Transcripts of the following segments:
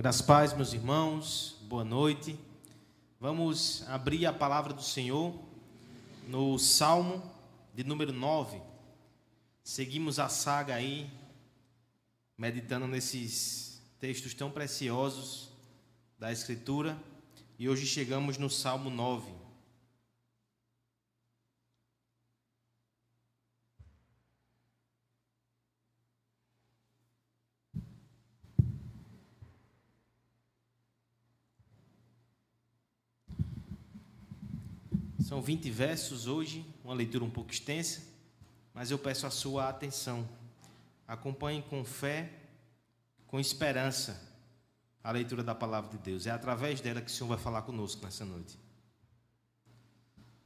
Graças paz, meus irmãos, boa noite. Vamos abrir a palavra do Senhor no Salmo de número 9. Seguimos a saga aí, meditando nesses textos tão preciosos da Escritura, e hoje chegamos no Salmo 9. São 20 versos hoje, uma leitura um pouco extensa, mas eu peço a sua atenção. Acompanhe com fé, com esperança, a leitura da palavra de Deus. É através dela que o Senhor vai falar conosco nessa noite.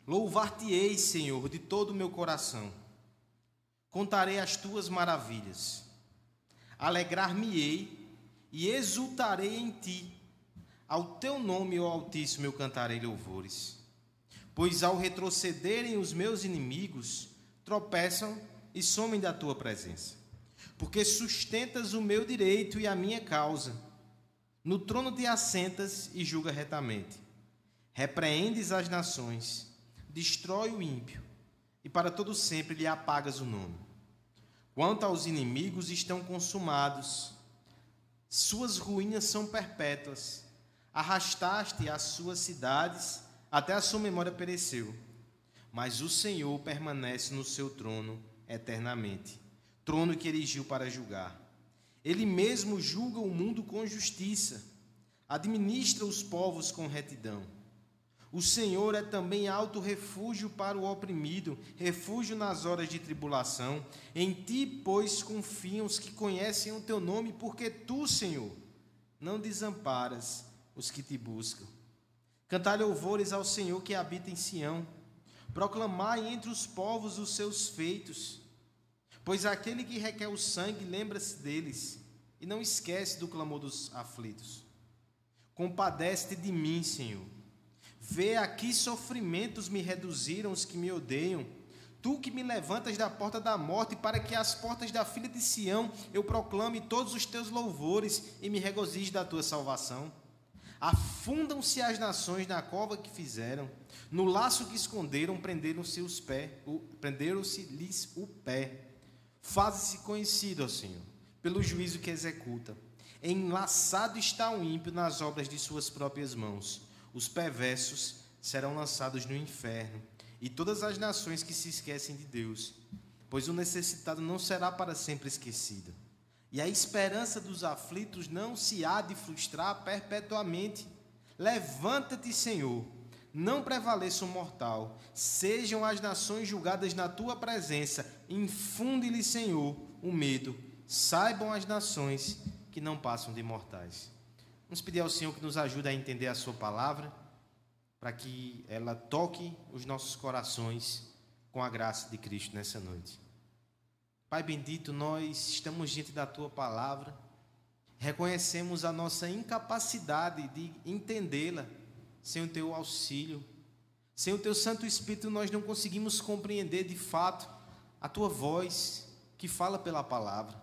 Louvar-te-ei, Senhor, de todo o meu coração. Contarei as tuas maravilhas. Alegrar-me-ei e exultarei em ti. Ao teu nome, ó Altíssimo, eu cantarei louvores pois ao retrocederem os meus inimigos, tropeçam e somem da tua presença. Porque sustentas o meu direito e a minha causa. No trono te assentas e julga retamente. Repreendes as nações, destrói o ímpio, e para todo sempre lhe apagas o nome. Quanto aos inimigos, estão consumados, suas ruínas são perpétuas. Arrastaste as suas cidades até a sua memória pereceu. Mas o Senhor permanece no seu trono eternamente trono que erigiu para julgar. Ele mesmo julga o mundo com justiça, administra os povos com retidão. O Senhor é também alto refúgio para o oprimido, refúgio nas horas de tribulação. Em ti, pois, confiam os que conhecem o teu nome, porque tu, Senhor, não desamparas os que te buscam. Cantai louvores ao Senhor que habita em Sião. Proclamai entre os povos os seus feitos. Pois aquele que requer o sangue lembra-se deles e não esquece do clamor dos aflitos. Compadece-te de mim, Senhor. Vê aqui sofrimentos me reduziram os que me odeiam. Tu que me levantas da porta da morte, para que as portas da filha de Sião eu proclame todos os teus louvores e me regozije da tua salvação. Afundam-se as nações na cova que fizeram, no laço que esconderam, prenderam-se os pés, prenderam-se-lhes o pé. Faze-se conhecido, ó Senhor, pelo juízo que executa. Enlaçado está o ímpio nas obras de suas próprias mãos. Os perversos serão lançados no inferno, e todas as nações que se esquecem de Deus, pois o necessitado não será para sempre esquecido e a esperança dos aflitos não se há de frustrar perpetuamente. Levanta-te, Senhor, não prevaleça o mortal. Sejam as nações julgadas na tua presença. Infunde-lhe, Senhor, o medo. Saibam as nações que não passam de mortais. Vamos pedir ao Senhor que nos ajude a entender a Sua palavra, para que ela toque os nossos corações com a graça de Cristo nessa noite. Pai bendito, nós estamos diante da tua palavra, reconhecemos a nossa incapacidade de entendê-la sem o teu auxílio. Sem o teu Santo Espírito, nós não conseguimos compreender de fato a tua voz que fala pela palavra.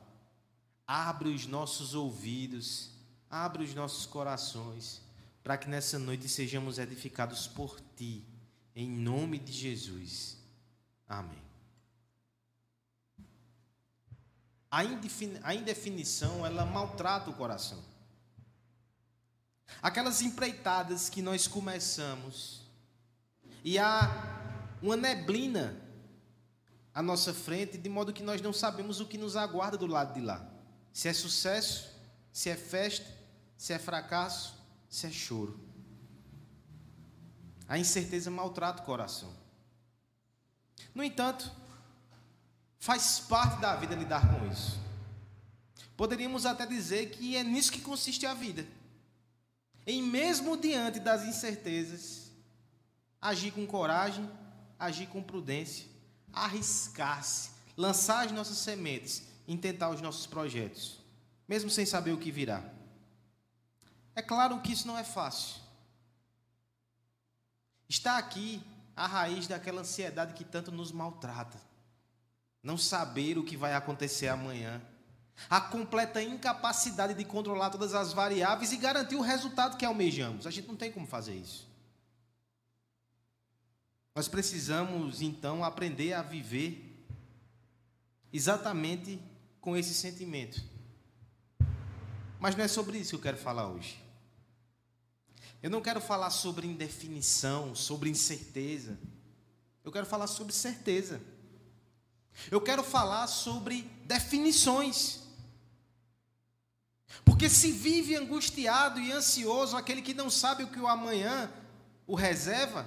Abre os nossos ouvidos, abre os nossos corações, para que nessa noite sejamos edificados por ti, em nome de Jesus. Amém. A indefinição ela maltrata o coração. Aquelas empreitadas que nós começamos e há uma neblina à nossa frente, de modo que nós não sabemos o que nos aguarda do lado de lá. Se é sucesso, se é festa, se é fracasso, se é choro. A incerteza maltrata o coração. No entanto, Faz parte da vida lidar com isso. Poderíamos até dizer que é nisso que consiste a vida. Em mesmo diante das incertezas, agir com coragem, agir com prudência, arriscar-se, lançar as nossas sementes, intentar os nossos projetos, mesmo sem saber o que virá. É claro que isso não é fácil. Está aqui a raiz daquela ansiedade que tanto nos maltrata não saber o que vai acontecer amanhã, a completa incapacidade de controlar todas as variáveis e garantir o resultado que almejamos. A gente não tem como fazer isso. Nós precisamos, então, aprender a viver exatamente com esse sentimento. Mas não é sobre isso que eu quero falar hoje. Eu não quero falar sobre indefinição, sobre incerteza. Eu quero falar sobre certeza. Eu quero falar sobre definições. Porque se vive angustiado e ansioso aquele que não sabe o que o amanhã o reserva,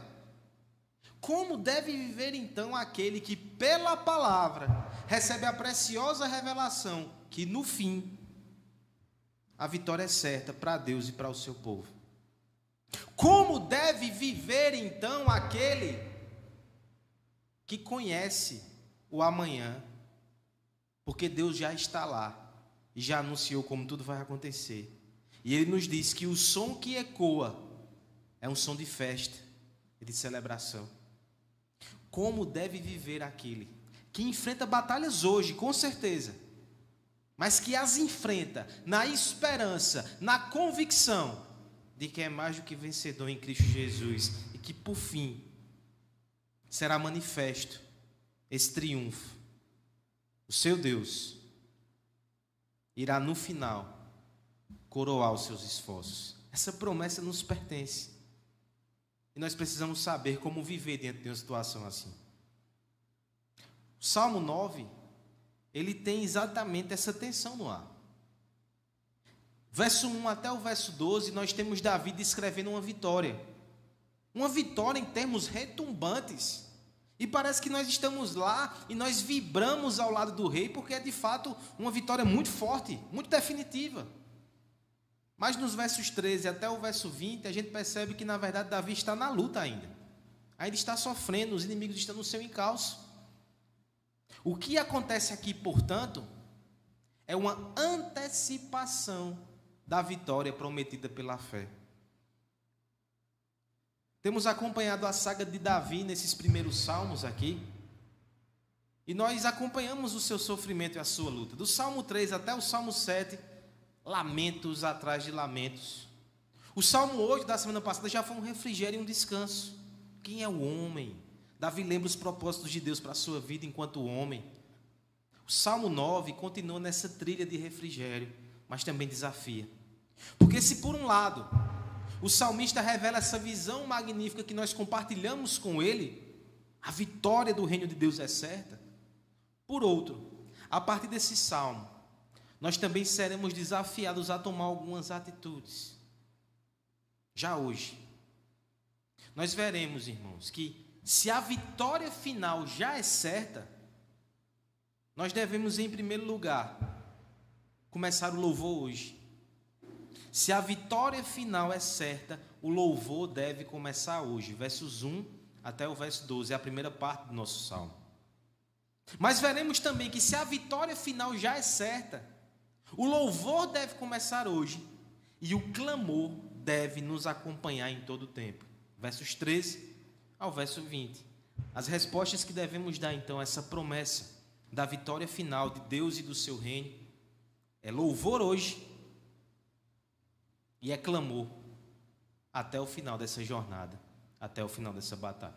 como deve viver então aquele que, pela palavra, recebe a preciosa revelação que no fim a vitória é certa para Deus e para o seu povo? Como deve viver então aquele que conhece o amanhã, porque Deus já está lá e já anunciou como tudo vai acontecer. E ele nos diz que o som que ecoa é um som de festa e de celebração. Como deve viver aquele que enfrenta batalhas hoje, com certeza, mas que as enfrenta na esperança, na convicção de que é mais do que vencedor em Cristo Jesus e que por fim será manifesto esse triunfo. O seu Deus irá no final coroar os seus esforços. Essa promessa nos pertence. E nós precisamos saber como viver dentro de uma situação assim. O Salmo 9, ele tem exatamente essa tensão no ar. Verso 1 até o verso 12, nós temos Davi descrevendo uma vitória. Uma vitória em termos retumbantes. E parece que nós estamos lá e nós vibramos ao lado do rei, porque é de fato uma vitória muito forte, muito definitiva. Mas nos versos 13 até o verso 20, a gente percebe que na verdade Davi está na luta ainda. Ainda está sofrendo, os inimigos estão no seu encalço. O que acontece aqui, portanto, é uma antecipação da vitória prometida pela fé. Temos acompanhado a saga de Davi nesses primeiros salmos aqui. E nós acompanhamos o seu sofrimento e a sua luta. Do Salmo 3 até o Salmo 7, lamentos atrás de lamentos. O Salmo 8 da semana passada já foi um refrigério e um descanso. Quem é o homem? Davi lembra os propósitos de Deus para a sua vida enquanto homem. O Salmo 9 continua nessa trilha de refrigério, mas também desafia. Porque se por um lado o salmista revela essa visão magnífica que nós compartilhamos com ele, a vitória do reino de Deus é certa. Por outro, a partir desse salmo, nós também seremos desafiados a tomar algumas atitudes. Já hoje, nós veremos, irmãos, que se a vitória final já é certa, nós devemos, em primeiro lugar, começar o louvor hoje. Se a vitória final é certa, o louvor deve começar hoje. Versos 1 até o verso 12, é a primeira parte do nosso salmo. Mas veremos também que se a vitória final já é certa, o louvor deve começar hoje e o clamor deve nos acompanhar em todo o tempo. Versos 13 ao verso 20. As respostas que devemos dar então a essa promessa da vitória final de Deus e do seu reino é louvor hoje e é clamor até o final dessa jornada, até o final dessa batalha.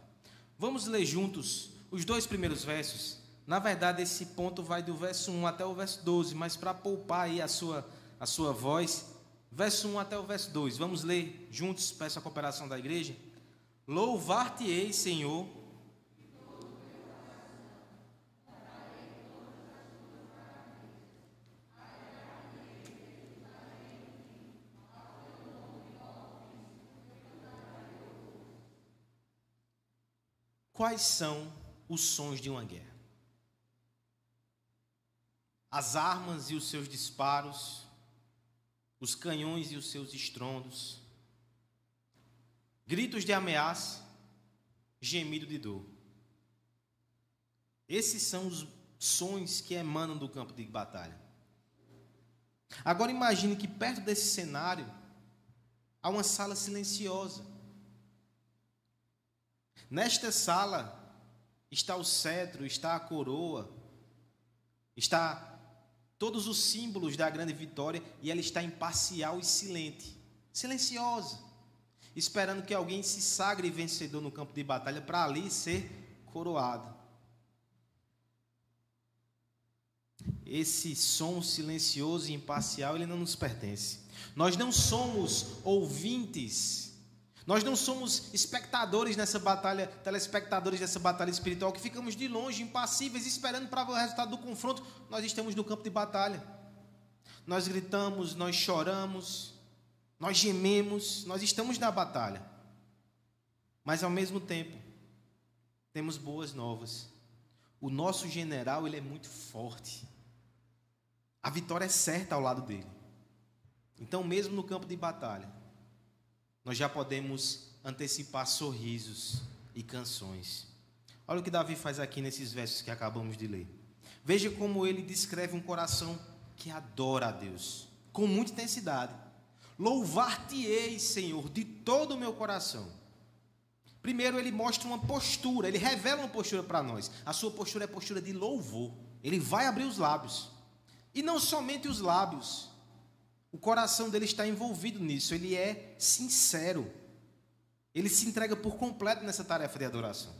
Vamos ler juntos os dois primeiros versos. Na verdade, esse ponto vai do verso 1 até o verso 12, mas para poupar aí a sua, a sua voz, verso 1 até o verso 2. Vamos ler juntos, peço a cooperação da igreja. Louvar-te-ei, Senhor, Quais são os sons de uma guerra? As armas e os seus disparos, os canhões e os seus estrondos, gritos de ameaça, gemido de dor. Esses são os sons que emanam do campo de batalha. Agora imagine que perto desse cenário há uma sala silenciosa Nesta sala está o cetro, está a coroa, está todos os símbolos da grande vitória e ela está imparcial e silente, silenciosa, esperando que alguém se sagre vencedor no campo de batalha para ali ser coroado. Esse som silencioso e imparcial, ele não nos pertence. Nós não somos ouvintes nós não somos espectadores nessa batalha, telespectadores dessa batalha espiritual, que ficamos de longe, impassíveis, esperando para ver o resultado do confronto. Nós estamos no campo de batalha. Nós gritamos, nós choramos, nós gememos, nós estamos na batalha. Mas ao mesmo tempo, temos boas novas. O nosso general, ele é muito forte. A vitória é certa ao lado dele. Então, mesmo no campo de batalha, nós já podemos antecipar sorrisos e canções. Olha o que Davi faz aqui nesses versos que acabamos de ler. Veja como ele descreve um coração que adora a Deus, com muita intensidade. Louvar-te-ei, Senhor, de todo o meu coração. Primeiro, ele mostra uma postura, ele revela uma postura para nós. A sua postura é postura de louvor. Ele vai abrir os lábios. E não somente os lábios, o coração dele está envolvido nisso, ele é sincero. Ele se entrega por completo nessa tarefa de adoração.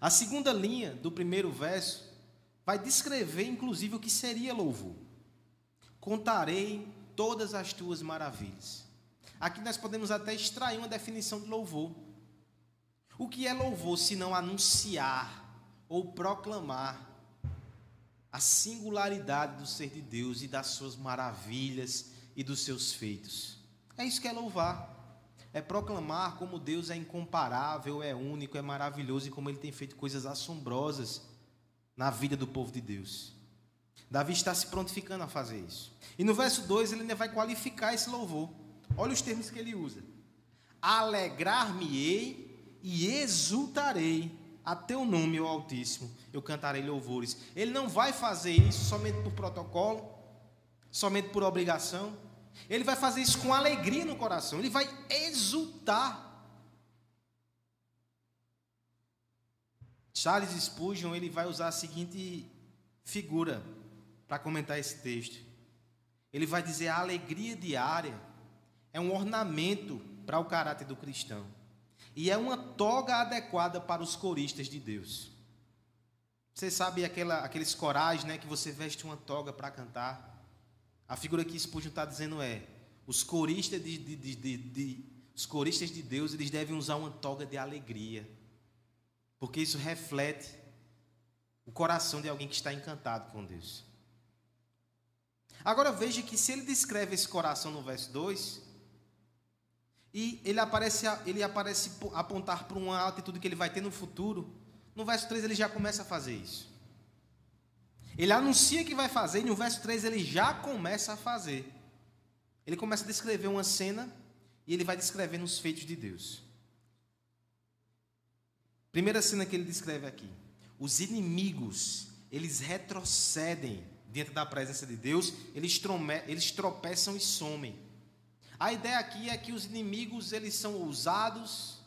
A segunda linha do primeiro verso vai descrever, inclusive, o que seria louvor. Contarei todas as tuas maravilhas. Aqui nós podemos até extrair uma definição de louvor. O que é louvor se não anunciar ou proclamar a singularidade do ser de Deus e das suas maravilhas e dos seus feitos. É isso que é louvar. É proclamar como Deus é incomparável, é único, é maravilhoso e como ele tem feito coisas assombrosas na vida do povo de Deus. Davi está se prontificando a fazer isso. E no verso 2 ele ainda vai qualificar esse louvor. Olha os termos que ele usa: Alegrar-me-ei e exultarei a teu nome, ó Altíssimo. Eu cantarei louvores. Ele não vai fazer isso somente por protocolo, somente por obrigação. Ele vai fazer isso com alegria no coração, ele vai exultar. Charles Spurgeon, ele vai usar a seguinte figura para comentar esse texto. Ele vai dizer a alegria diária é um ornamento para o caráter do cristão. E é uma toga adequada para os coristas de Deus. Você sabe aquela, aqueles corais, né, que você veste uma toga para cantar? A figura que Spurgeon está dizendo é: os coristas de, de, de, de, os coristas de Deus eles devem usar uma toga de alegria, porque isso reflete o coração de alguém que está encantado com Deus. Agora veja que se ele descreve esse coração no verso 2, e ele aparece, ele aparece apontar para uma atitude que ele vai ter no futuro, no verso 3 ele já começa a fazer isso. Ele anuncia que vai fazer, e no verso 3 ele já começa a fazer. Ele começa a descrever uma cena e ele vai descrevendo os feitos de Deus. Primeira cena que ele descreve aqui: os inimigos, eles retrocedem diante da presença de Deus, eles, eles tropeçam e somem. A ideia aqui é que os inimigos, eles são ousados,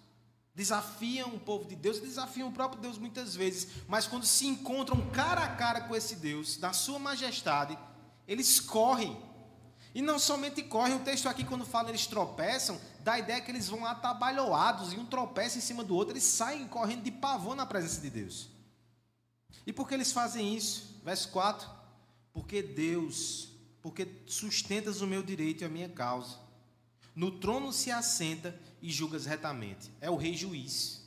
desafiam o povo de Deus, desafiam o próprio Deus muitas vezes, mas quando se encontram cara a cara com esse Deus, na sua majestade, eles correm. E não somente correm, o texto aqui, quando fala eles tropeçam, dá a ideia que eles vão atabalhoados e um tropeça em cima do outro, eles saem correndo de pavor na presença de Deus. E por que eles fazem isso? Verso 4: Porque Deus, porque sustentas o meu direito e a minha causa. No trono se assenta e julgas retamente. É o rei juiz.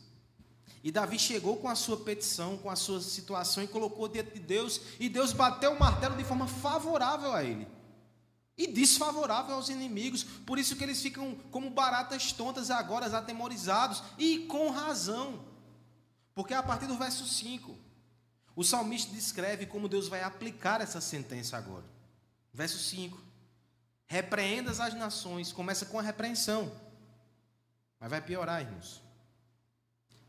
E Davi chegou com a sua petição, com a sua situação e colocou diante de Deus, e Deus bateu o martelo de forma favorável a ele. E desfavorável aos inimigos, por isso que eles ficam como baratas tontas agora, atemorizados, e com razão. Porque a partir do verso 5, o salmista descreve como Deus vai aplicar essa sentença agora. Verso 5: Repreendas as nações, começa com a repreensão. Mas vai piorar, irmãos.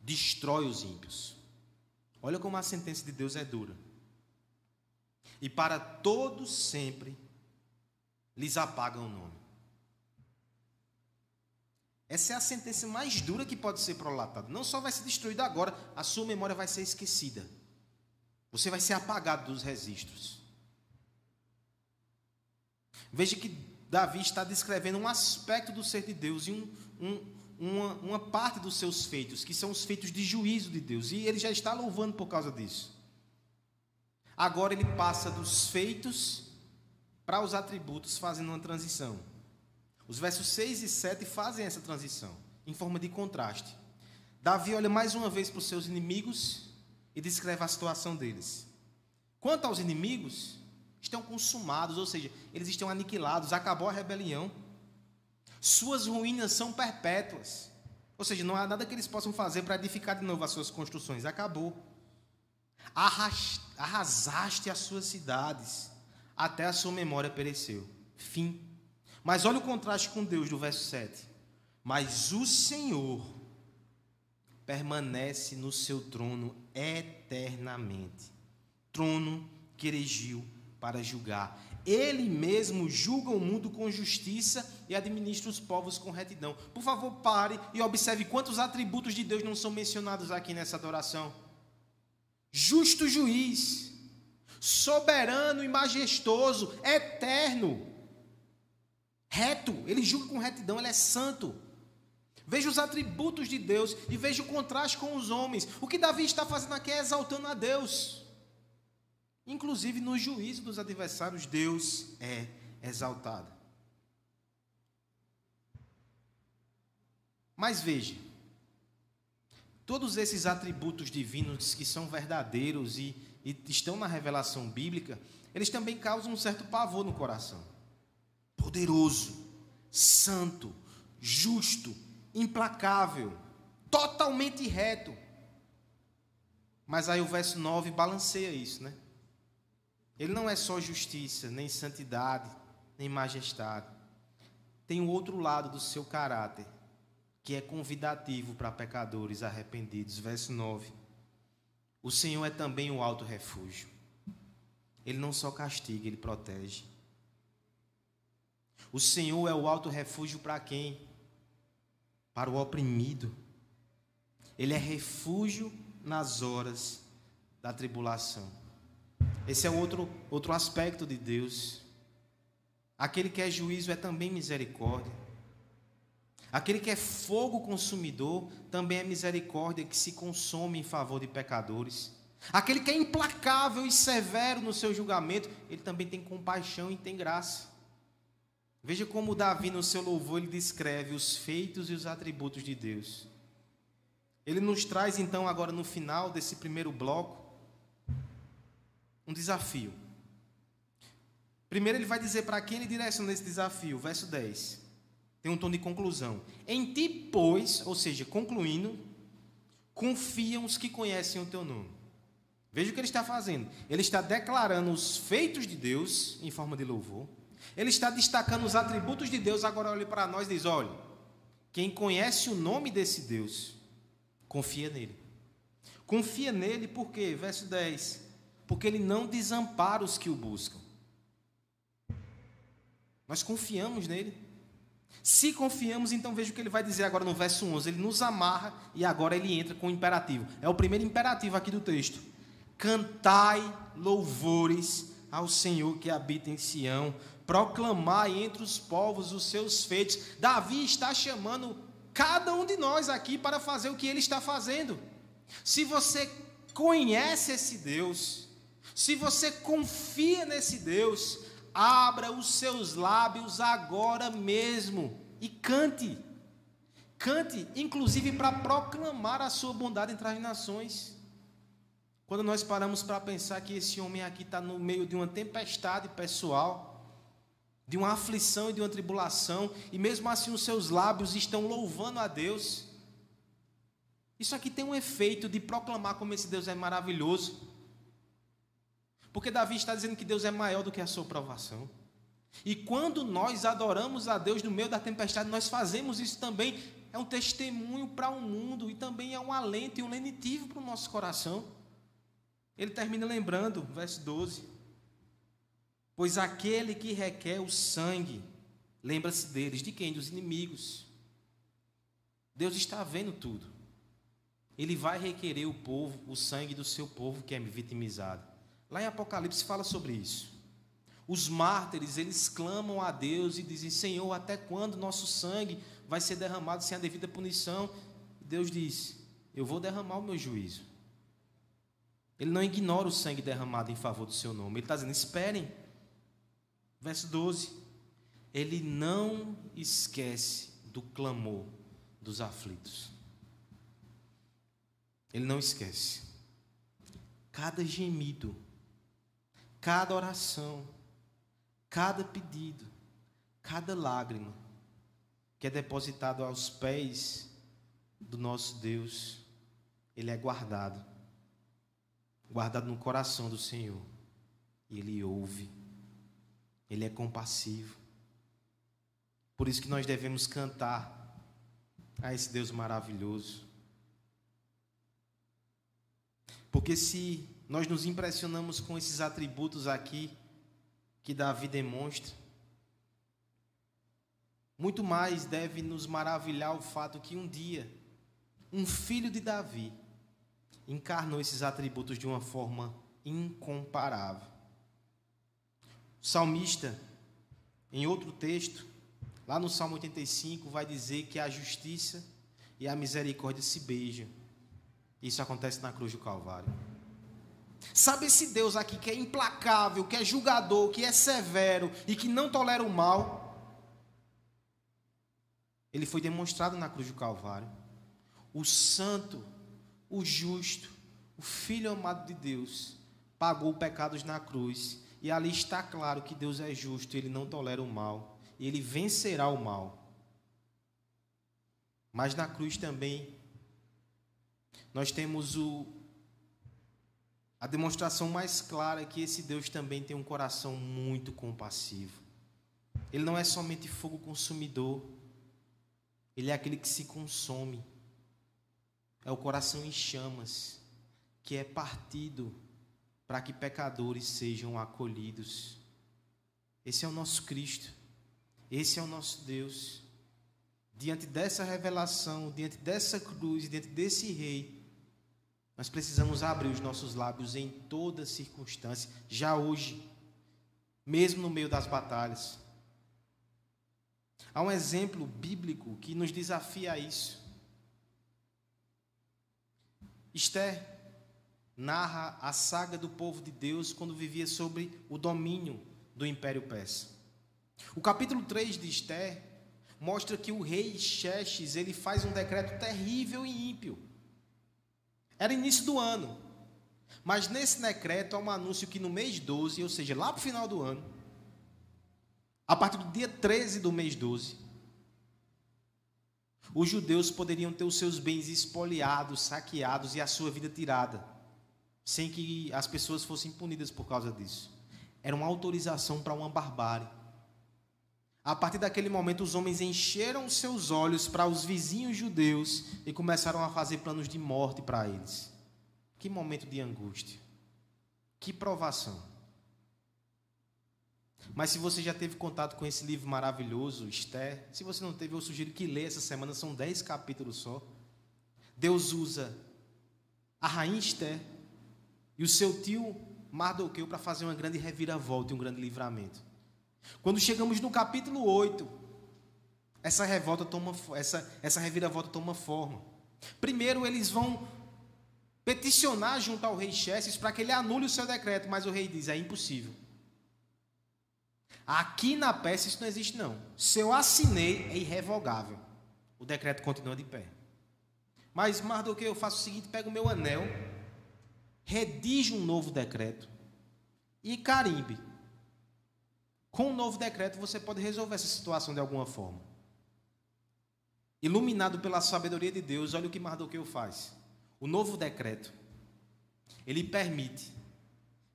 Destrói os ímpios. Olha como a sentença de Deus é dura. E para todos sempre lhes apaga o nome. Essa é a sentença mais dura que pode ser prolatada. Não só vai ser destruída agora, a sua memória vai ser esquecida. Você vai ser apagado dos registros. Veja que Davi está descrevendo um aspecto do ser de Deus e um, um, uma, uma parte dos seus feitos, que são os feitos de juízo de Deus. E ele já está louvando por causa disso. Agora ele passa dos feitos para os atributos, fazendo uma transição. Os versos 6 e 7 fazem essa transição, em forma de contraste. Davi olha mais uma vez para os seus inimigos e descreve a situação deles. Quanto aos inimigos, estão consumados, ou seja, eles estão aniquilados, acabou a rebelião. Suas ruínas são perpétuas. Ou seja, não há nada que eles possam fazer para edificar de novo as suas construções. Acabou. Arrasaste as suas cidades, até a sua memória pereceu. Fim. Mas olha o contraste com Deus do verso 7. Mas o Senhor permanece no seu trono eternamente. Trono que erigiu para julgar. Ele mesmo julga o mundo com justiça e administra os povos com retidão. Por favor, pare e observe quantos atributos de Deus não são mencionados aqui nessa adoração. Justo juiz, soberano e majestoso, eterno, reto, ele julga com retidão, ele é santo. Veja os atributos de Deus e veja o contraste com os homens. O que Davi está fazendo aqui é exaltando a Deus. Inclusive no juízo dos adversários, Deus é exaltado. Mas veja, todos esses atributos divinos que são verdadeiros e, e estão na revelação bíblica, eles também causam um certo pavor no coração. Poderoso, santo, justo, implacável, totalmente reto. Mas aí o verso 9 balanceia isso, né? Ele não é só justiça, nem santidade, nem majestade. Tem o outro lado do seu caráter, que é convidativo para pecadores arrependidos. Verso 9. O Senhor é também o alto refúgio. Ele não só castiga, ele protege. O Senhor é o alto refúgio para quem? para o oprimido. Ele é refúgio nas horas da tribulação. Esse é outro, outro aspecto de Deus. Aquele que é juízo é também misericórdia. Aquele que é fogo consumidor também é misericórdia que se consome em favor de pecadores. Aquele que é implacável e severo no seu julgamento, ele também tem compaixão e tem graça. Veja como Davi, no seu louvor, ele descreve os feitos e os atributos de Deus. Ele nos traz, então, agora no final desse primeiro bloco, um desafio. Primeiro, ele vai dizer para quem ele direciona esse desafio, verso 10. Tem um tom de conclusão. Em ti, pois, ou seja, concluindo, confiam os que conhecem o teu nome. Veja o que ele está fazendo. Ele está declarando os feitos de Deus em forma de louvor ele está destacando os atributos de Deus, agora olha para nós e diz: olha, quem conhece o nome desse Deus, confia nele. Confia nele por quê? Verso 10. Porque ele não desampara os que o buscam. Nós confiamos nele. Se confiamos, então veja o que ele vai dizer agora no verso 11. Ele nos amarra e agora ele entra com o imperativo. É o primeiro imperativo aqui do texto. Cantai louvores ao Senhor que habita em Sião proclamar entre os povos os seus feitos. Davi está chamando cada um de nós aqui para fazer o que ele está fazendo. Se você conhece esse Deus, se você confia nesse Deus, abra os seus lábios agora mesmo e cante. Cante, inclusive para proclamar a sua bondade entre as nações. Quando nós paramos para pensar que esse homem aqui está no meio de uma tempestade pessoal, de uma aflição e de uma tribulação, e mesmo assim os seus lábios estão louvando a Deus. Isso aqui tem um efeito de proclamar como esse Deus é maravilhoso. Porque Davi está dizendo que Deus é maior do que a sua provação. E quando nós adoramos a Deus no meio da tempestade, nós fazemos isso também. É um testemunho para o mundo e também é um alento e um lenitivo para o nosso coração. Ele termina lembrando, verso 12: Pois aquele que requer o sangue, lembra-se deles, de quem? Dos inimigos. Deus está vendo tudo. Ele vai requerer o povo, o sangue do seu povo que é vitimizado. Lá em Apocalipse fala sobre isso. Os mártires, eles clamam a Deus e dizem: Senhor, até quando nosso sangue vai ser derramado sem a devida punição? Deus diz: Eu vou derramar o meu juízo. Ele não ignora o sangue derramado em favor do seu nome. Ele está dizendo: Esperem. Verso 12. Ele não esquece do clamor dos aflitos. Ele não esquece. Cada gemido, cada oração, cada pedido, cada lágrima que é depositado aos pés do nosso Deus, ele é guardado. Guardado no coração do Senhor. E ele ouve. Ele é compassivo. Por isso que nós devemos cantar a esse Deus maravilhoso. Porque se nós nos impressionamos com esses atributos aqui que Davi demonstra, muito mais deve nos maravilhar o fato que um dia um filho de Davi encarnou esses atributos de uma forma incomparável. O salmista, em outro texto, lá no Salmo 85, vai dizer que a justiça e a misericórdia se beijam. Isso acontece na cruz do Calvário. Sabe esse Deus aqui que é implacável, que é julgador, que é severo e que não tolera o mal? Ele foi demonstrado na cruz do Calvário. O santo, o justo, o filho amado de Deus, pagou pecados na cruz. E ali está claro que Deus é justo, ele não tolera o mal, ele vencerá o mal. Mas na cruz também nós temos o, a demonstração mais clara que esse Deus também tem um coração muito compassivo. Ele não é somente fogo consumidor, ele é aquele que se consome. É o coração em chamas, que é partido para que pecadores sejam acolhidos. Esse é o nosso Cristo. Esse é o nosso Deus. Diante dessa revelação, diante dessa cruz, diante desse rei, nós precisamos abrir os nossos lábios em toda circunstância, já hoje, mesmo no meio das batalhas. Há um exemplo bíblico que nos desafia a isso. Esther narra a saga do povo de Deus quando vivia sobre o domínio do Império Persa. O capítulo 3 de Esther mostra que o rei Xerxes, ele faz um decreto terrível e ímpio. Era início do ano. Mas nesse decreto há um anúncio que no mês 12, ou seja, lá para o final do ano, a partir do dia 13 do mês 12, os judeus poderiam ter os seus bens espoliados, saqueados e a sua vida tirada, sem que as pessoas fossem punidas por causa disso. Era uma autorização para uma barbárie. A partir daquele momento, os homens encheram seus olhos para os vizinhos judeus e começaram a fazer planos de morte para eles. Que momento de angústia. Que provação. Mas se você já teve contato com esse livro maravilhoso, Esther, se você não teve, eu sugiro que lê essa semana, são dez capítulos só. Deus usa a rainha Esther e o seu tio Mardoqueu para fazer uma grande reviravolta e um grande livramento. Quando chegamos no capítulo 8, essa revolta toma essa essa reviravolta toma forma. Primeiro eles vão peticionar junto ao rei Xerxes para que ele anule o seu decreto, mas o rei diz: "É impossível". Aqui na peça isso não existe não. Se eu assinei é irrevogável. O decreto continua de pé. Mas mais do que eu faço o seguinte, pego o meu anel, redijo um novo decreto e carimbe com o um novo decreto, você pode resolver essa situação de alguma forma. Iluminado pela sabedoria de Deus, olha o que Mardoqueu faz. O novo decreto, ele permite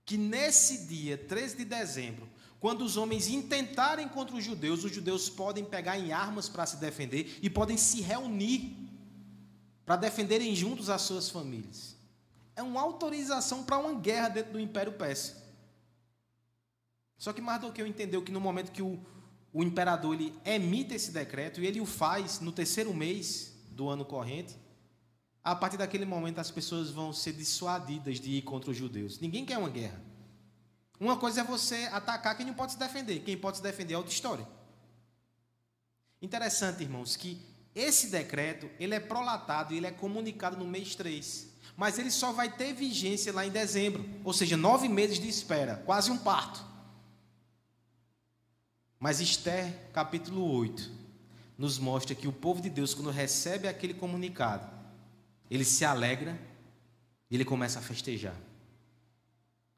que nesse dia, 13 de dezembro, quando os homens intentarem contra os judeus, os judeus podem pegar em armas para se defender e podem se reunir para defenderem juntos as suas famílias. É uma autorização para uma guerra dentro do Império Persa. Só que Mardoqueu entendeu que no momento que o, o imperador ele emite esse decreto, e ele o faz no terceiro mês do ano corrente, a partir daquele momento as pessoas vão ser dissuadidas de ir contra os judeus. Ninguém quer uma guerra. Uma coisa é você atacar quem não pode se defender. Quem pode se defender é outra história. Interessante, irmãos, que esse decreto, ele é prolatado e ele é comunicado no mês 3. Mas ele só vai ter vigência lá em dezembro. Ou seja, nove meses de espera. Quase um parto. Mas Esther, capítulo 8, nos mostra que o povo de Deus, quando recebe aquele comunicado, ele se alegra e ele começa a festejar.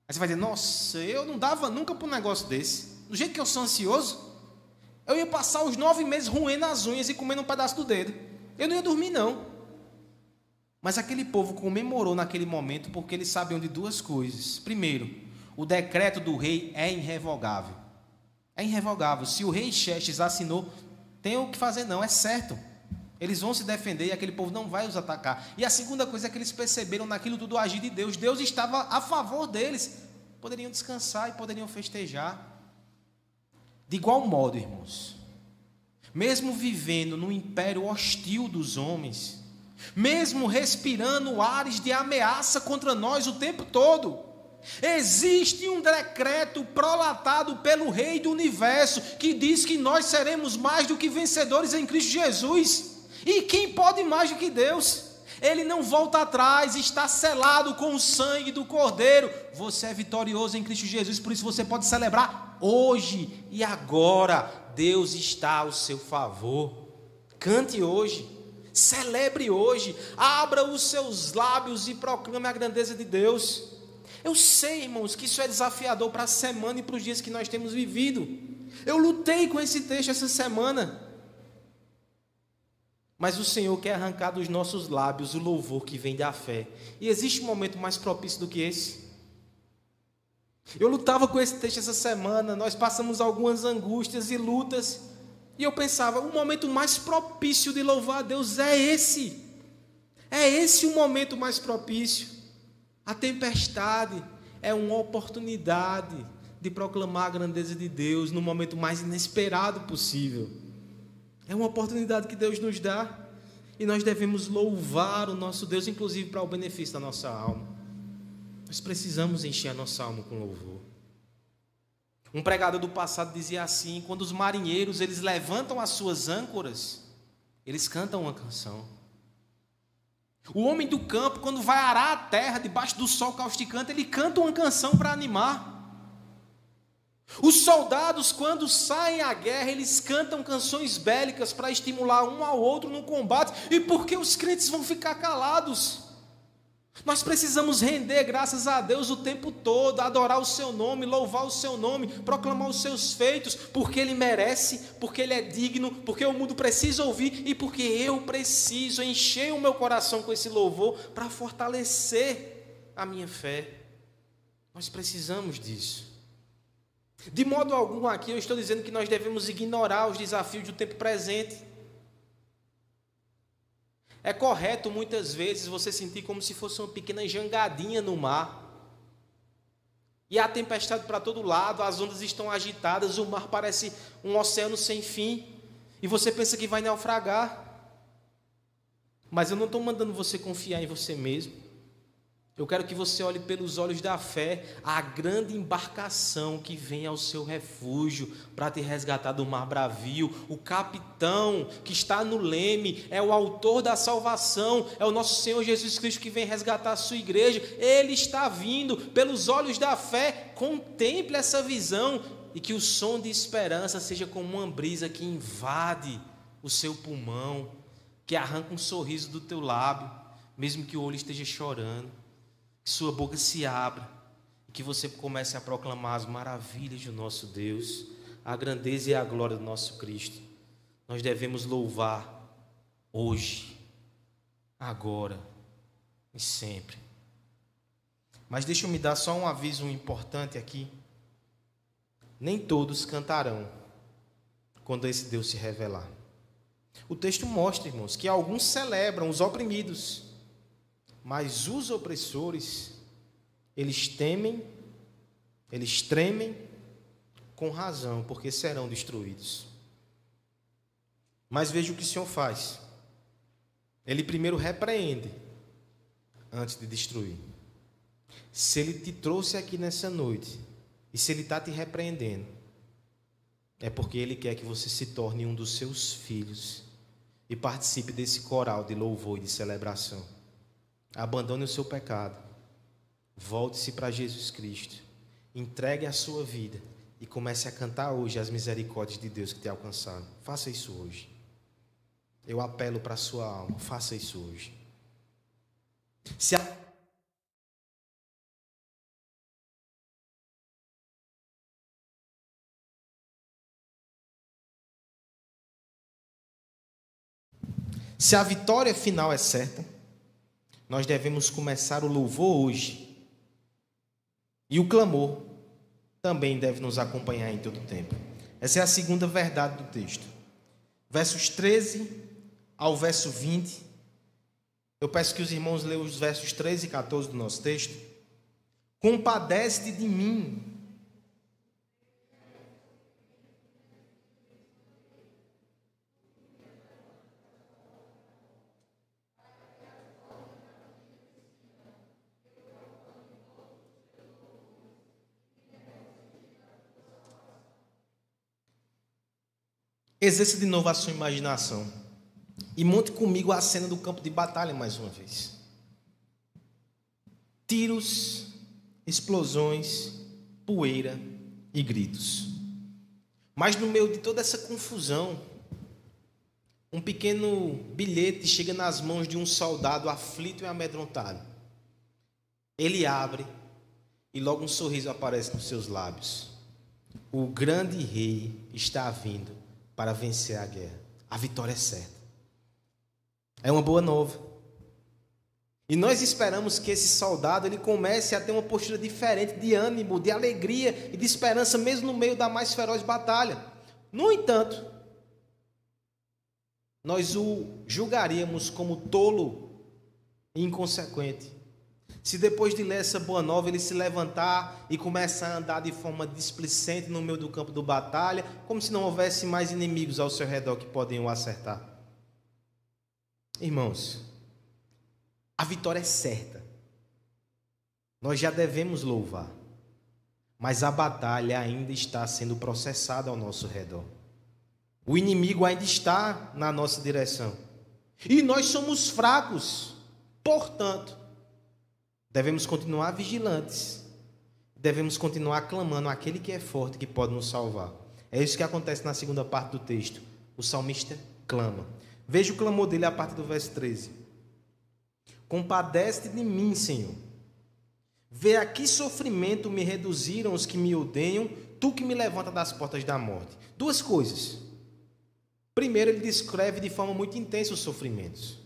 Aí você vai dizer, nossa, eu não dava nunca para um negócio desse. Do jeito que eu sou ansioso, eu ia passar os nove meses roendo as unhas e comendo um pedaço do dedo. Eu não ia dormir, não. Mas aquele povo comemorou naquele momento porque eles sabiam de duas coisas. Primeiro, o decreto do rei é irrevogável. É irrevogável. Se o rei Xerxes assinou, tem o que fazer, não, é certo. Eles vão se defender e aquele povo não vai os atacar. E a segunda coisa é que eles perceberam naquilo tudo agir de Deus. Deus estava a favor deles. Poderiam descansar e poderiam festejar. De igual modo, irmãos, mesmo vivendo no império hostil dos homens, mesmo respirando ares de ameaça contra nós o tempo todo, existe um decreto prolatado pelo Rei do universo que diz que nós seremos mais do que vencedores em Cristo Jesus. E quem pode mais do que Deus? Ele não volta atrás, está selado com o sangue do Cordeiro. Você é vitorioso em Cristo Jesus, por isso você pode celebrar hoje e agora. Deus está ao seu favor. Cante hoje, celebre hoje, abra os seus lábios e proclame a grandeza de Deus. Eu sei, irmãos, que isso é desafiador para a semana e para os dias que nós temos vivido. Eu lutei com esse texto essa semana. Mas o Senhor quer arrancar dos nossos lábios o louvor que vem da fé. E existe um momento mais propício do que esse? Eu lutava com esse texto essa semana, nós passamos algumas angústias e lutas, e eu pensava, o momento mais propício de louvar a Deus é esse. É esse o momento mais propício. A tempestade é uma oportunidade de proclamar a grandeza de Deus no momento mais inesperado possível. É uma oportunidade que Deus nos dá e nós devemos louvar o nosso Deus, inclusive para o benefício da nossa alma. Nós precisamos encher a nossa alma com louvor. Um pregador do passado dizia assim: quando os marinheiros eles levantam as suas âncoras, eles cantam uma canção. O homem do campo, quando vai arar a terra debaixo do sol causticante, ele canta uma canção para animar. Os soldados, quando saem à guerra, eles cantam canções bélicas para estimular um ao outro no combate. E por que os crentes vão ficar calados? Nós precisamos render graças a Deus o tempo todo, adorar o seu nome, louvar o seu nome, proclamar os seus feitos, porque ele merece, porque ele é digno, porque o mundo precisa ouvir e porque eu preciso encher o meu coração com esse louvor para fortalecer a minha fé. Nós precisamos disso. De modo algum aqui eu estou dizendo que nós devemos ignorar os desafios do tempo presente. É correto muitas vezes você sentir como se fosse uma pequena jangadinha no mar. E há tempestade para todo lado, as ondas estão agitadas, o mar parece um oceano sem fim, e você pensa que vai naufragar. Mas eu não estou mandando você confiar em você mesmo. Eu quero que você olhe pelos olhos da fé a grande embarcação que vem ao seu refúgio para te resgatar do mar bravio. O capitão que está no leme é o autor da salvação, é o nosso Senhor Jesus Cristo que vem resgatar a sua igreja. Ele está vindo pelos olhos da fé. Contemple essa visão e que o som de esperança seja como uma brisa que invade o seu pulmão, que arranca um sorriso do teu lábio, mesmo que o olho esteja chorando que sua boca se abra e que você comece a proclamar as maravilhas do nosso Deus, a grandeza e a glória do nosso Cristo. Nós devemos louvar hoje, agora e sempre. Mas deixa eu me dar só um aviso importante aqui. Nem todos cantarão quando esse Deus se revelar. O texto mostra, irmãos, que alguns celebram os oprimidos mas os opressores, eles temem, eles tremem com razão, porque serão destruídos. Mas veja o que o Senhor faz. Ele primeiro repreende antes de destruir. Se ele te trouxe aqui nessa noite, E se ele está te repreendendo, é porque ele quer que você se torne um dos seus filhos e participe desse coral de louvor e de celebração. Abandone o seu pecado, volte-se para Jesus Cristo, entregue a sua vida e comece a cantar hoje as misericórdias de Deus que te alcançaram. Faça isso hoje. Eu apelo para a sua alma, faça isso hoje. Se a Se a vitória final é certa, nós devemos começar o louvor hoje. E o clamor também deve nos acompanhar em todo o tempo. Essa é a segunda verdade do texto. Versos 13 ao verso 20. Eu peço que os irmãos leiam os versos 13 e 14 do nosso texto. Compadece-te de mim, Exerça de novo a sua imaginação. E monte comigo a cena do campo de batalha mais uma vez. Tiros, explosões, poeira e gritos. Mas no meio de toda essa confusão, um pequeno bilhete chega nas mãos de um soldado aflito e amedrontado. Ele abre e logo um sorriso aparece nos seus lábios. O grande rei está vindo para vencer a guerra. A vitória é certa. É uma boa nova. E nós esperamos que esse soldado ele comece a ter uma postura diferente de ânimo, de alegria e de esperança, mesmo no meio da mais feroz batalha. No entanto, nós o julgaríamos como tolo e inconsequente se depois de ler essa boa nova ele se levantar e começar a andar de forma displicente no meio do campo de batalha, como se não houvesse mais inimigos ao seu redor que podem o acertar. Irmãos, a vitória é certa. Nós já devemos louvar. Mas a batalha ainda está sendo processada ao nosso redor. O inimigo ainda está na nossa direção. E nós somos fracos. Portanto, Devemos continuar vigilantes. Devemos continuar clamando aquele que é forte, que pode nos salvar. É isso que acontece na segunda parte do texto. O salmista clama. Veja o clamor dele a partir do verso 13. Compadece de mim, Senhor. Vê a que sofrimento me reduziram os que me odeiam, tu que me levanta das portas da morte. Duas coisas. Primeiro, ele descreve de forma muito intensa os sofrimentos.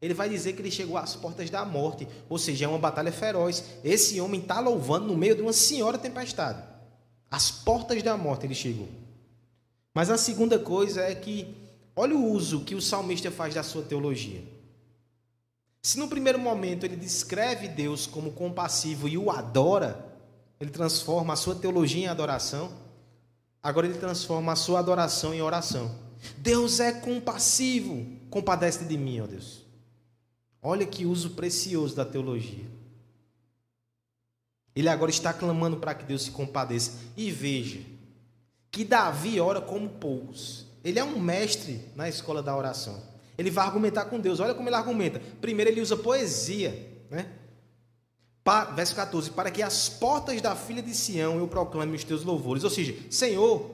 Ele vai dizer que ele chegou às portas da morte, ou seja, é uma batalha feroz. Esse homem está louvando no meio de uma senhora tempestade. Às portas da morte ele chegou. Mas a segunda coisa é que, olha o uso que o salmista faz da sua teologia. Se no primeiro momento ele descreve Deus como compassivo e o adora, ele transforma a sua teologia em adoração, agora ele transforma a sua adoração em oração. Deus é compassivo, compadece de mim, ó Deus. Olha que uso precioso da teologia. Ele agora está clamando para que Deus se compadeça. E veja que Davi ora como poucos. Ele é um mestre na escola da oração. Ele vai argumentar com Deus. Olha como ele argumenta. Primeiro, ele usa poesia. Né? verso 14: Para que as portas da filha de Sião eu proclame os teus louvores. Ou seja, Senhor,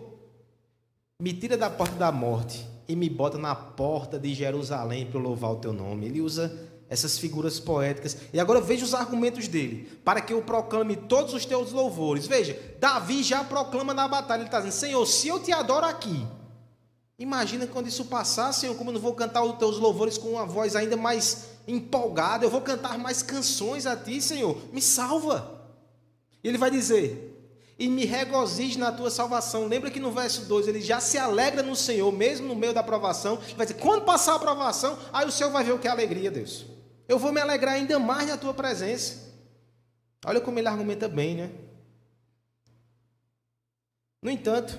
me tira da porta da morte e me bota na porta de Jerusalém para eu louvar o teu nome. Ele usa essas figuras poéticas. E agora veja os argumentos dele, para que eu proclame todos os teus louvores. Veja, Davi já proclama na batalha, ele está dizendo: Senhor, se eu te adoro aqui, imagina quando isso passar, Senhor, como eu não vou cantar os teus louvores com uma voz ainda mais empolgada, eu vou cantar mais canções a ti, Senhor, me salva. E ele vai dizer: e me regozije na tua salvação. Lembra que no verso 2 ele já se alegra no Senhor, mesmo no meio da provação. Vai dizer: quando passar a provação, aí o Senhor vai ver o que é alegria, Deus. Eu vou me alegrar ainda mais na tua presença. Olha como ele argumenta bem, né? No entanto,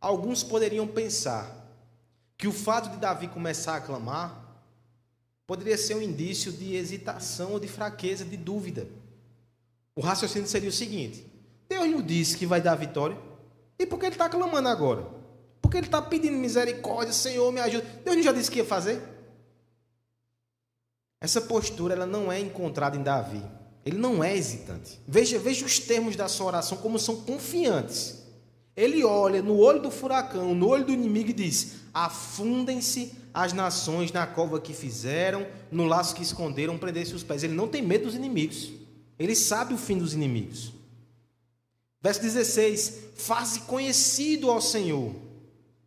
alguns poderiam pensar que o fato de Davi começar a clamar poderia ser um indício de hesitação ou de fraqueza, de dúvida. O raciocínio seria o seguinte: Deus não disse que vai dar vitória. E por que ele está clamando agora? Porque ele está pedindo misericórdia, Senhor, me ajuda. Deus não já disse que ia fazer? Essa postura ela não é encontrada em Davi. Ele não é hesitante. Veja, veja os termos da sua oração como são confiantes. Ele olha no olho do furacão, no olho do inimigo e diz: Afundem-se as nações na cova que fizeram, no laço que esconderam, prendesse os pés. Ele não tem medo dos inimigos. Ele sabe o fim dos inimigos. Verso 16: Faze conhecido ao Senhor,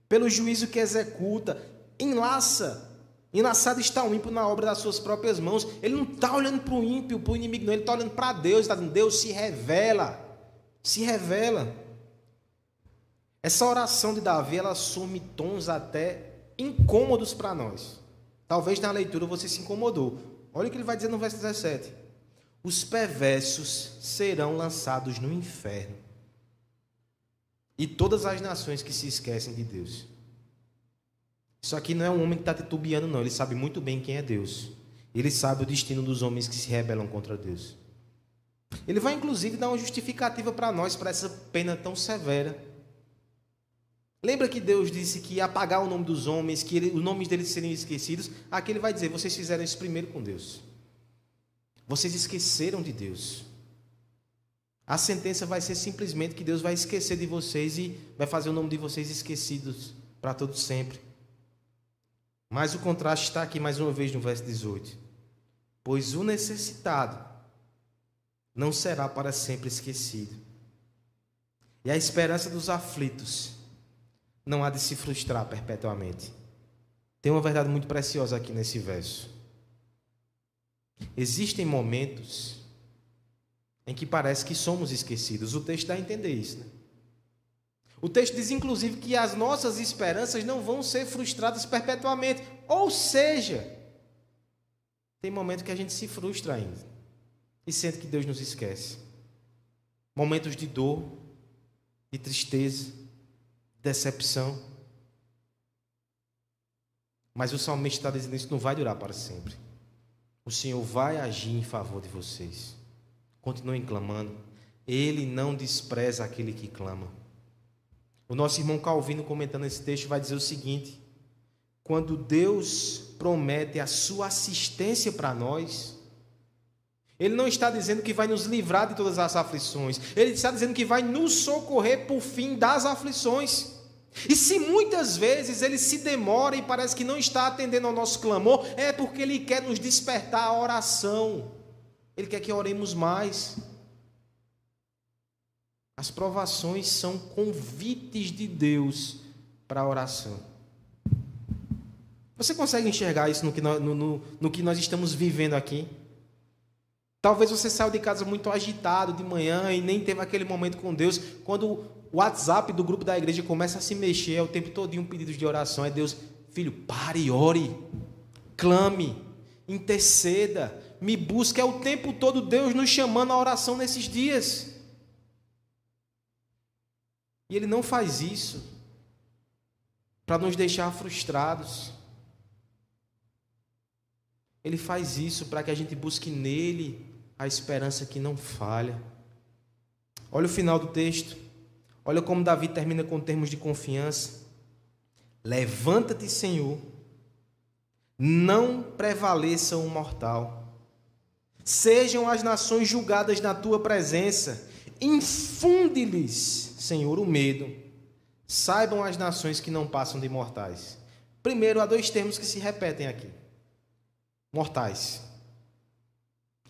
pelo juízo que executa, enlaça. Enlaçado está o ímpio na obra das suas próprias mãos. Ele não está olhando para o ímpio, para o inimigo, não. Ele está olhando para Deus. Está dizendo: Deus se revela. Se revela. Essa oração de Davi, ela assume tons até incômodos para nós. Talvez na leitura você se incomodou. Olha o que ele vai dizer no verso 17: Os perversos serão lançados no inferno, e todas as nações que se esquecem de Deus. Isso aqui não é um homem que está titubeando, não. Ele sabe muito bem quem é Deus. Ele sabe o destino dos homens que se rebelam contra Deus. Ele vai, inclusive, dar uma justificativa para nós, para essa pena tão severa. Lembra que Deus disse que ia apagar o nome dos homens, que ele, os nomes deles seriam esquecidos? Aqui ele vai dizer: vocês fizeram isso primeiro com Deus. Vocês esqueceram de Deus. A sentença vai ser simplesmente que Deus vai esquecer de vocês e vai fazer o nome de vocês esquecidos para todo sempre. Mas o contraste está aqui mais uma vez no verso 18. Pois o necessitado não será para sempre esquecido. E a esperança dos aflitos não há de se frustrar perpetuamente. Tem uma verdade muito preciosa aqui nesse verso. Existem momentos em que parece que somos esquecidos. O texto dá a entender isso. Né? O texto diz, inclusive, que as nossas esperanças não vão ser frustradas perpetuamente. Ou seja, tem momento que a gente se frustra ainda e sente que Deus nos esquece. Momentos de dor, de tristeza, decepção. Mas o salmista está dizendo isso não vai durar para sempre. O Senhor vai agir em favor de vocês. Continuem clamando. Ele não despreza aquele que clama. O nosso irmão Calvino, comentando esse texto, vai dizer o seguinte: quando Deus promete a sua assistência para nós, ele não está dizendo que vai nos livrar de todas as aflições, ele está dizendo que vai nos socorrer por fim das aflições. E se muitas vezes ele se demora e parece que não está atendendo ao nosso clamor, é porque ele quer nos despertar a oração. Ele quer que oremos mais. As provações são convites de Deus para a oração. Você consegue enxergar isso no que, nós, no, no, no que nós estamos vivendo aqui? Talvez você saiu de casa muito agitado de manhã e nem teve aquele momento com Deus. Quando o WhatsApp do grupo da igreja começa a se mexer, é o tempo todo um pedido de oração. É Deus, filho, pare ore, clame, interceda, me busque. É o tempo todo Deus nos chamando à oração nesses dias. E Ele não faz isso para nos deixar frustrados. Ele faz isso para que a gente busque nele a esperança que não falha. Olha o final do texto. Olha como Davi termina com termos de confiança. Levanta-te, Senhor, não prevaleça o mortal. Sejam as nações julgadas na tua presença. Infunde-lhes, Senhor, o medo. Saibam as nações que não passam de mortais. Primeiro, há dois termos que se repetem aqui: mortais.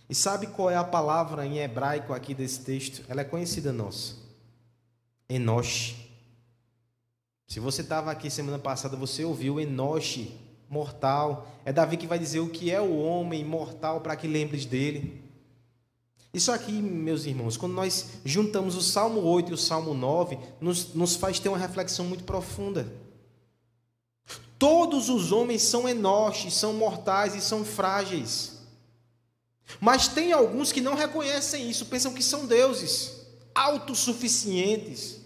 E sabe qual é a palavra em hebraico aqui desse texto? Ela é conhecida nossa. Enoche. Se você estava aqui semana passada, você ouviu Enoche, mortal. É Davi que vai dizer o que é o homem mortal para que lembres dele. Isso aqui, meus irmãos, quando nós juntamos o Salmo 8 e o Salmo 9, nos, nos faz ter uma reflexão muito profunda. Todos os homens são enoches, são mortais e são frágeis. Mas tem alguns que não reconhecem isso, pensam que são deuses autossuficientes.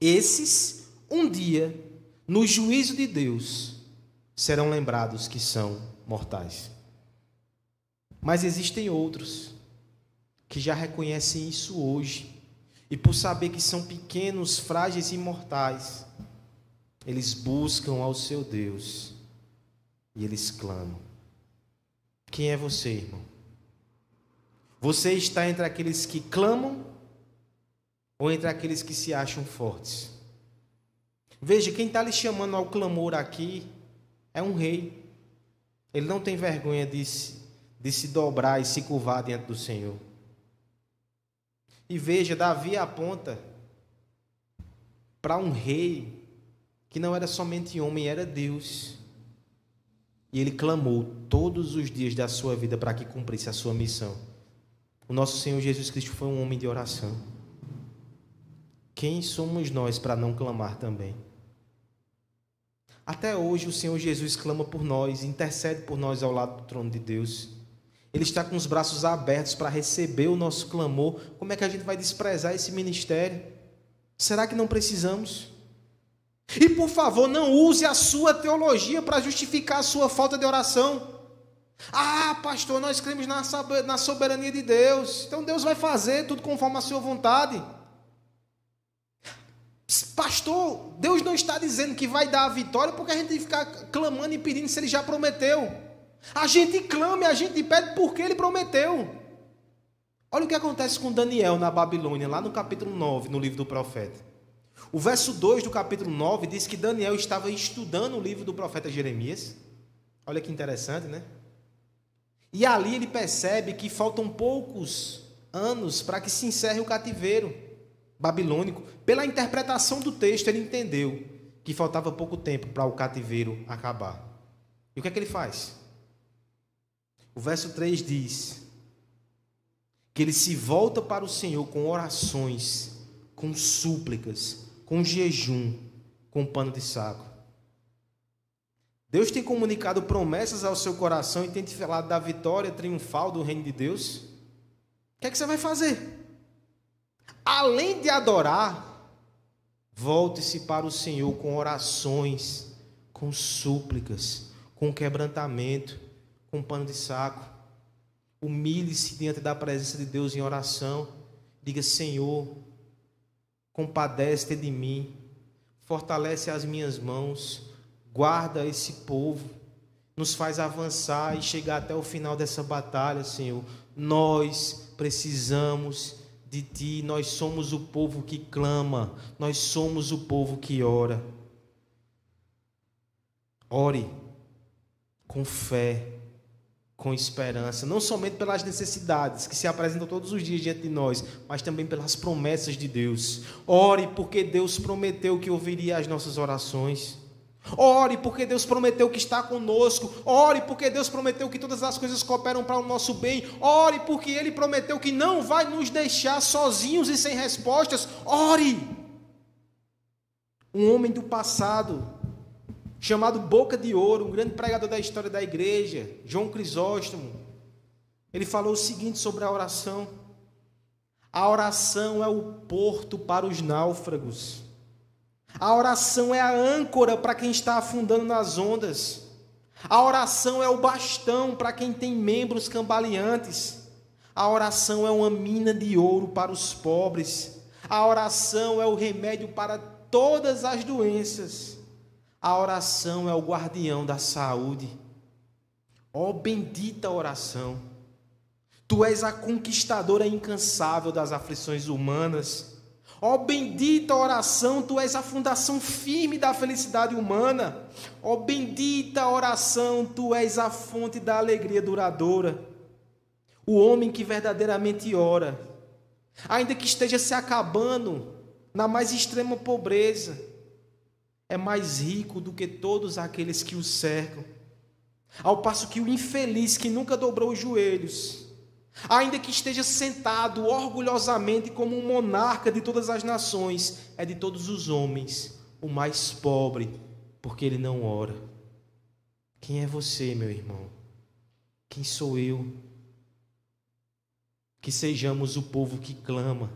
Esses, um dia, no juízo de Deus, serão lembrados que são mortais. Mas existem outros que já reconhecem isso hoje, E por saber que são pequenos, frágeis e mortais, eles buscam ao seu Deus e eles clamam. Quem é você, irmão? Você está entre aqueles que clamam ou entre aqueles que se acham fortes? Veja, quem está lhe chamando ao clamor aqui é um rei. Ele não tem vergonha de se, de se dobrar e se curvar diante do Senhor. E veja, Davi aponta para um rei que não era somente homem, era Deus. E ele clamou todos os dias da sua vida para que cumprisse a sua missão. O nosso Senhor Jesus Cristo foi um homem de oração. Quem somos nós para não clamar também? Até hoje o Senhor Jesus clama por nós, intercede por nós ao lado do trono de Deus. Ele está com os braços abertos para receber o nosso clamor. Como é que a gente vai desprezar esse ministério? Será que não precisamos? E por favor, não use a sua teologia para justificar a sua falta de oração. Ah, pastor, nós cremos na soberania de Deus. Então Deus vai fazer tudo conforme a sua vontade. Pastor, Deus não está dizendo que vai dar a vitória porque a gente tem que ficar clamando e pedindo se ele já prometeu. A gente clama a gente pede porque ele prometeu. Olha o que acontece com Daniel na Babilônia, lá no capítulo 9, no livro do profeta. O verso 2 do capítulo 9 diz que Daniel estava estudando o livro do profeta Jeremias. Olha que interessante, né? E ali ele percebe que faltam poucos anos para que se encerre o cativeiro babilônico. Pela interpretação do texto, ele entendeu que faltava pouco tempo para o cativeiro acabar. E o que é que ele faz? O verso 3 diz que ele se volta para o Senhor com orações, com súplicas, com jejum, com pano de saco. Deus tem comunicado promessas ao seu coração e tem te falado da vitória triunfal do reino de Deus. O que é que você vai fazer? Além de adorar, volte-se para o Senhor com orações, com súplicas, com quebrantamento, com pano de saco. Humilhe-se diante da presença de Deus em oração. Diga: Senhor, compadece de mim, fortalece as minhas mãos, guarda esse povo, nos faz avançar e chegar até o final dessa batalha, Senhor. Nós precisamos de Ti, nós somos o povo que clama, nós somos o povo que ora. Ore com fé, com esperança, não somente pelas necessidades que se apresentam todos os dias diante de nós, mas também pelas promessas de Deus. Ore porque Deus prometeu que ouviria as nossas orações. Ore porque Deus prometeu que está conosco. Ore porque Deus prometeu que todas as coisas cooperam para o nosso bem. Ore porque Ele prometeu que não vai nos deixar sozinhos e sem respostas. Ore. Um homem do passado chamado Boca de Ouro, um grande pregador da história da igreja, João Crisóstomo. Ele falou o seguinte sobre a oração: a oração é o porto para os náufragos. A oração é a âncora para quem está afundando nas ondas. A oração é o bastão para quem tem membros cambaleantes. A oração é uma mina de ouro para os pobres. A oração é o remédio para todas as doenças. A oração é o guardião da saúde. Ó oh, bendita oração. Tu és a conquistadora incansável das aflições humanas. Ó oh, bendita oração, tu és a fundação firme da felicidade humana. Ó oh, bendita oração, tu és a fonte da alegria duradoura. O homem que verdadeiramente ora, ainda que esteja se acabando na mais extrema pobreza, é mais rico do que todos aqueles que o cercam. Ao passo que o infeliz que nunca dobrou os joelhos, ainda que esteja sentado orgulhosamente como um monarca de todas as nações, é de todos os homens o mais pobre, porque ele não ora. Quem é você, meu irmão? Quem sou eu? Que sejamos o povo que clama,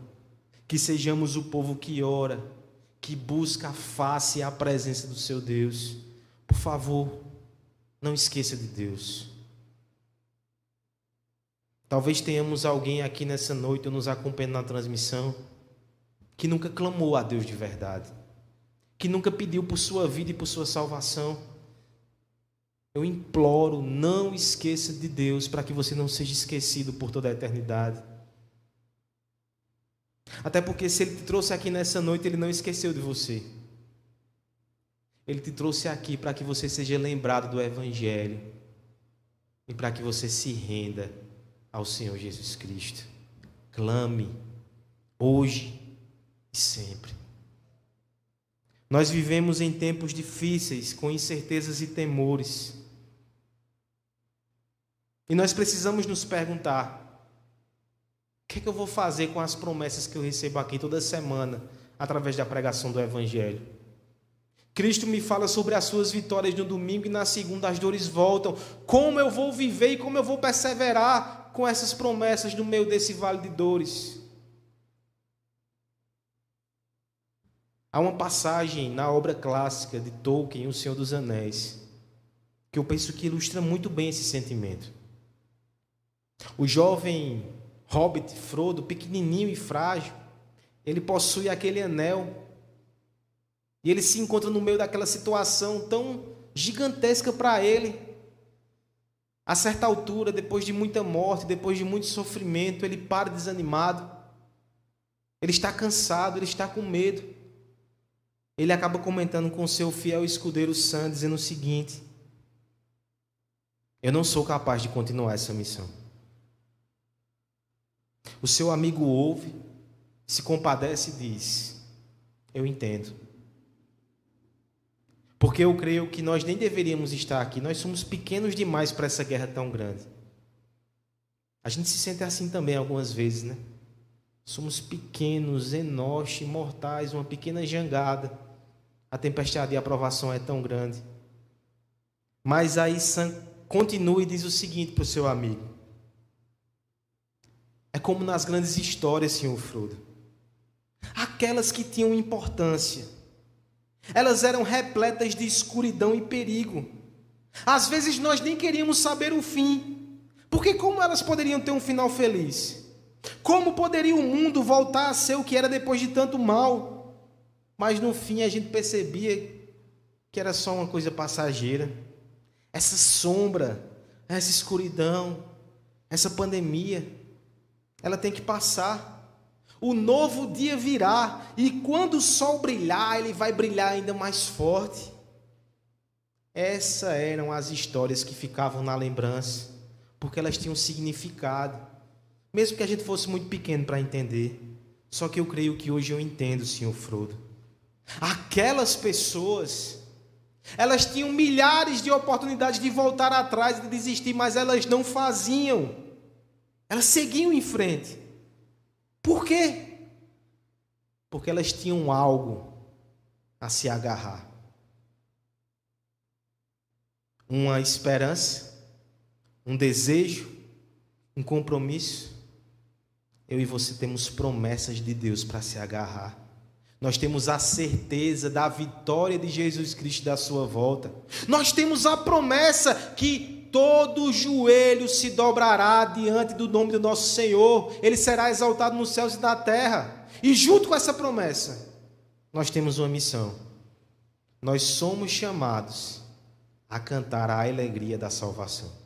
que sejamos o povo que ora que busca a face e a presença do seu Deus. Por favor, não esqueça de Deus. Talvez tenhamos alguém aqui nessa noite nos acompanhando na transmissão que nunca clamou a Deus de verdade, que nunca pediu por sua vida e por sua salvação. Eu imploro, não esqueça de Deus para que você não seja esquecido por toda a eternidade. Até porque se Ele te trouxe aqui nessa noite, Ele não esqueceu de você. Ele te trouxe aqui para que você seja lembrado do Evangelho e para que você se renda ao Senhor Jesus Cristo. Clame, hoje e sempre. Nós vivemos em tempos difíceis, com incertezas e temores. E nós precisamos nos perguntar: que, é que eu vou fazer com as promessas que eu recebo aqui toda semana, através da pregação do Evangelho? Cristo me fala sobre as suas vitórias no domingo e na segunda as dores voltam. Como eu vou viver e como eu vou perseverar com essas promessas no meio desse vale de dores? Há uma passagem na obra clássica de Tolkien, O Senhor dos Anéis, que eu penso que ilustra muito bem esse sentimento. O jovem hobbit Frodo, pequenininho e frágil, ele possui aquele anel e ele se encontra no meio daquela situação tão gigantesca para ele. A certa altura, depois de muita morte, depois de muito sofrimento, ele para desanimado. Ele está cansado, ele está com medo. Ele acaba comentando com seu fiel escudeiro Sam, dizendo o seguinte: Eu não sou capaz de continuar essa missão. O seu amigo ouve, se compadece e diz: Eu entendo. Porque eu creio que nós nem deveríamos estar aqui, nós somos pequenos demais para essa guerra tão grande. A gente se sente assim também algumas vezes, né? Somos pequenos, enoche, mortais, uma pequena jangada. A tempestade de aprovação é tão grande. Mas aí Sam continua e diz o seguinte para o seu amigo: É como nas grandes histórias, senhor Frodo. Aquelas que tinham importância elas eram repletas de escuridão e perigo. Às vezes nós nem queríamos saber o fim, porque como elas poderiam ter um final feliz? Como poderia o mundo voltar a ser o que era depois de tanto mal? Mas no fim a gente percebia que era só uma coisa passageira. Essa sombra, essa escuridão, essa pandemia, ela tem que passar. O novo dia virá, e quando o sol brilhar, ele vai brilhar ainda mais forte. Essas eram as histórias que ficavam na lembrança, porque elas tinham significado, mesmo que a gente fosse muito pequeno para entender. Só que eu creio que hoje eu entendo, Senhor Frodo. Aquelas pessoas, elas tinham milhares de oportunidades de voltar atrás e de desistir, mas elas não faziam. Elas seguiam em frente. Por quê? Porque elas tinham algo a se agarrar. Uma esperança, um desejo, um compromisso. Eu e você temos promessas de Deus para se agarrar. Nós temos a certeza da vitória de Jesus Cristo da sua volta. Nós temos a promessa que todo joelho se dobrará diante do nome do nosso Senhor, ele será exaltado nos céus e na terra. E junto com essa promessa, nós temos uma missão. Nós somos chamados a cantar a alegria da salvação.